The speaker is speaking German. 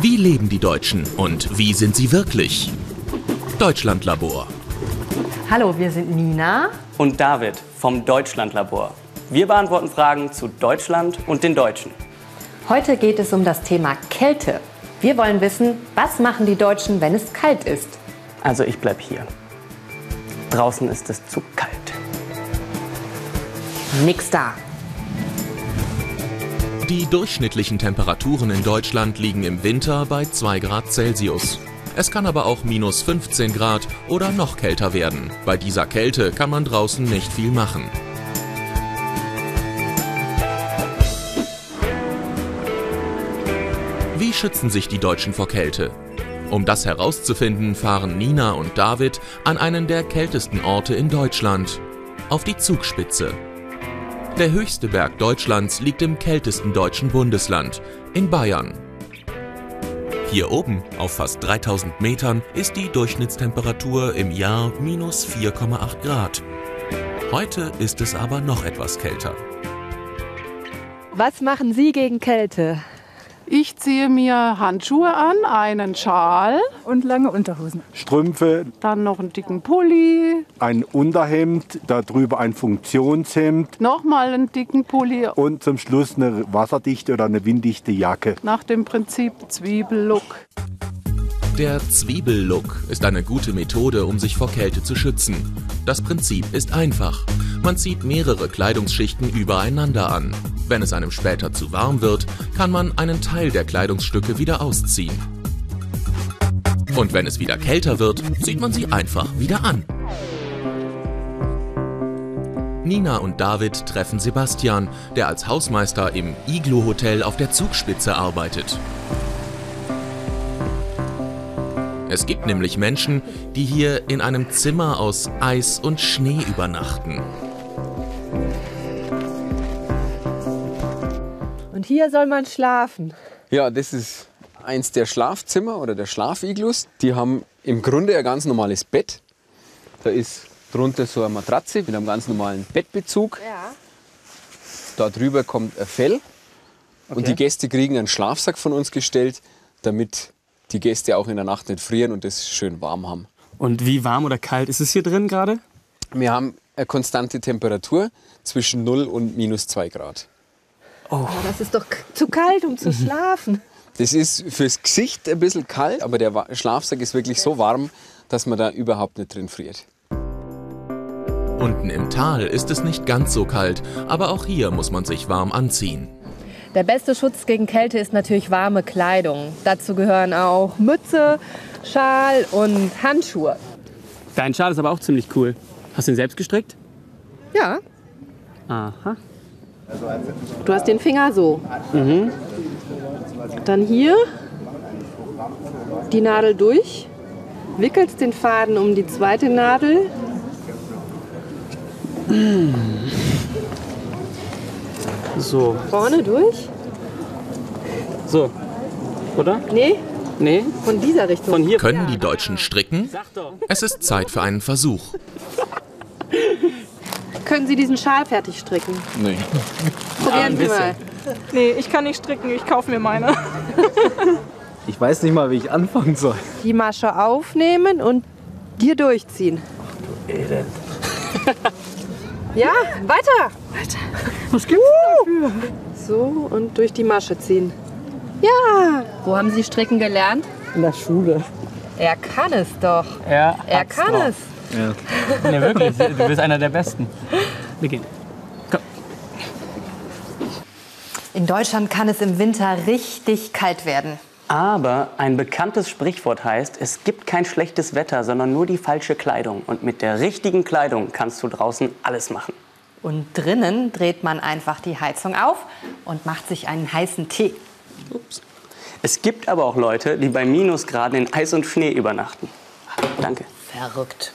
Wie leben die Deutschen und wie sind sie wirklich? Deutschlandlabor. Hallo, wir sind Nina und David vom Deutschlandlabor. Wir beantworten Fragen zu Deutschland und den Deutschen. Heute geht es um das Thema Kälte. Wir wollen wissen, was machen die Deutschen, wenn es kalt ist? Also ich bleib hier. Draußen ist es zu kalt. Nix da. Die durchschnittlichen Temperaturen in Deutschland liegen im Winter bei 2 Grad Celsius. Es kann aber auch minus 15 Grad oder noch kälter werden. Bei dieser Kälte kann man draußen nicht viel machen. Wie schützen sich die Deutschen vor Kälte? Um das herauszufinden, fahren Nina und David an einen der kältesten Orte in Deutschland, auf die Zugspitze. Der höchste Berg Deutschlands liegt im kältesten deutschen Bundesland, in Bayern. Hier oben, auf fast 3000 Metern, ist die Durchschnittstemperatur im Jahr minus 4,8 Grad. Heute ist es aber noch etwas kälter. Was machen Sie gegen Kälte? Ich ziehe mir Handschuhe an, einen Schal und lange Unterhosen. Strümpfe. Dann noch einen dicken Pulli. Ein Unterhemd, darüber ein Funktionshemd. Nochmal einen dicken Pulli. Und zum Schluss eine wasserdichte oder eine winddichte Jacke. Nach dem Prinzip Zwiebellook. Der Zwiebellook ist eine gute Methode, um sich vor Kälte zu schützen. Das Prinzip ist einfach. Man zieht mehrere Kleidungsschichten übereinander an. Wenn es einem später zu warm wird, kann man einen Teil der Kleidungsstücke wieder ausziehen. Und wenn es wieder kälter wird, zieht man sie einfach wieder an. Nina und David treffen Sebastian, der als Hausmeister im Iglo Hotel auf der Zugspitze arbeitet. Es gibt nämlich Menschen, die hier in einem Zimmer aus Eis und Schnee übernachten. Und hier soll man schlafen. Ja, das ist eins der Schlafzimmer oder der Schlafiglus. Die haben im Grunde ein ganz normales Bett. Da ist drunter so eine Matratze mit einem ganz normalen Bettbezug. Ja. Da drüber kommt ein Fell. Okay. Und die Gäste kriegen einen Schlafsack von uns gestellt, damit die Gäste auch in der Nacht nicht frieren und es schön warm haben. Und wie warm oder kalt ist es hier drin gerade? Wir haben eine konstante Temperatur zwischen 0 und minus 2 Grad. Oh. das ist doch zu kalt, um zu schlafen. Das ist fürs Gesicht ein bisschen kalt, aber der Schlafsack ist wirklich so warm, dass man da überhaupt nicht drin friert. Unten im Tal ist es nicht ganz so kalt, aber auch hier muss man sich warm anziehen. Der beste Schutz gegen Kälte ist natürlich warme Kleidung. Dazu gehören auch Mütze, Schal und Handschuhe. Dein Schal ist aber auch ziemlich cool. Hast du ihn selbst gestrickt? Ja. Aha. Du hast den Finger so. Mhm. Dann hier die Nadel durch, wickelst den Faden um die zweite Nadel. So. Vorne durch. So. Oder? Nee. Nee. Von dieser Richtung. Von hier. Können die Deutschen stricken? Es ist Zeit für einen Versuch. Können Sie diesen Schal fertig stricken? Nee. Probieren Sie mal. Nee, ich kann nicht stricken, ich kaufe mir meine. ich weiß nicht mal, wie ich anfangen soll. Die Masche aufnehmen und hier durchziehen. Ach du Elend. Ja, weiter. Weiter. Was gibt's uh. dafür? So und durch die Masche ziehen. Ja. Wo haben Sie stricken gelernt? In der Schule. Er kann es doch. Er, er kann doch. es. Ja. nee, wirklich. Du bist einer der Besten. Wir gehen. Komm. In Deutschland kann es im Winter richtig kalt werden. Aber ein bekanntes Sprichwort heißt, es gibt kein schlechtes Wetter, sondern nur die falsche Kleidung. Und mit der richtigen Kleidung kannst du draußen alles machen. Und drinnen dreht man einfach die Heizung auf und macht sich einen heißen Tee. Ups. Es gibt aber auch Leute, die bei Minusgraden in Eis und Schnee übernachten. Danke. Verrückt.